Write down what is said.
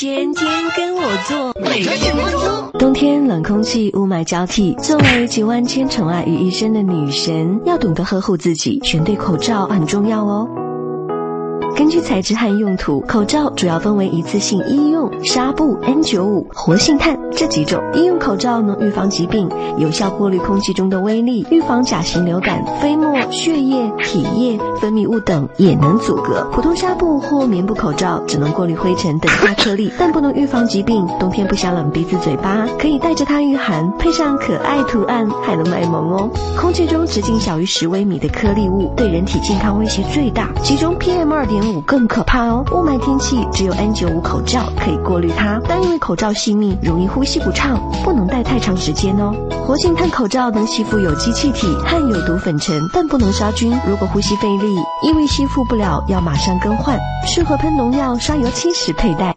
天天跟我做，每个节目中。冬天冷空气，雾霾交替，作为集万千宠爱于一身的女神，要懂得呵护自己，选对口罩很重要哦。根据材质和用途，口罩主要分为一次性医用、纱布、N95、活性炭这几种。医用口罩能预防疾病，有效过滤空气中的微粒，预防甲型流感、飞沫、血液、体液、分泌物等也能阻隔。普通纱布或棉布口罩只能过滤灰尘等大颗粒，但不能预防疾病。冬天不想冷鼻子嘴巴，可以戴着它御寒，配上可爱图案，还能卖萌哦。空气中直径小于十微米的颗粒物对人体健康威胁最大，其中 PM 二点。更可怕哦！雾霾天气只有 N95 口罩可以过滤它，但因为口罩细密，容易呼吸不畅，不能戴太长时间哦。活性炭口罩能吸附有机气体和有毒粉尘，但不能杀菌。如果呼吸费力，因为吸附不了，要马上更换。适合喷农药、刷油漆时佩戴。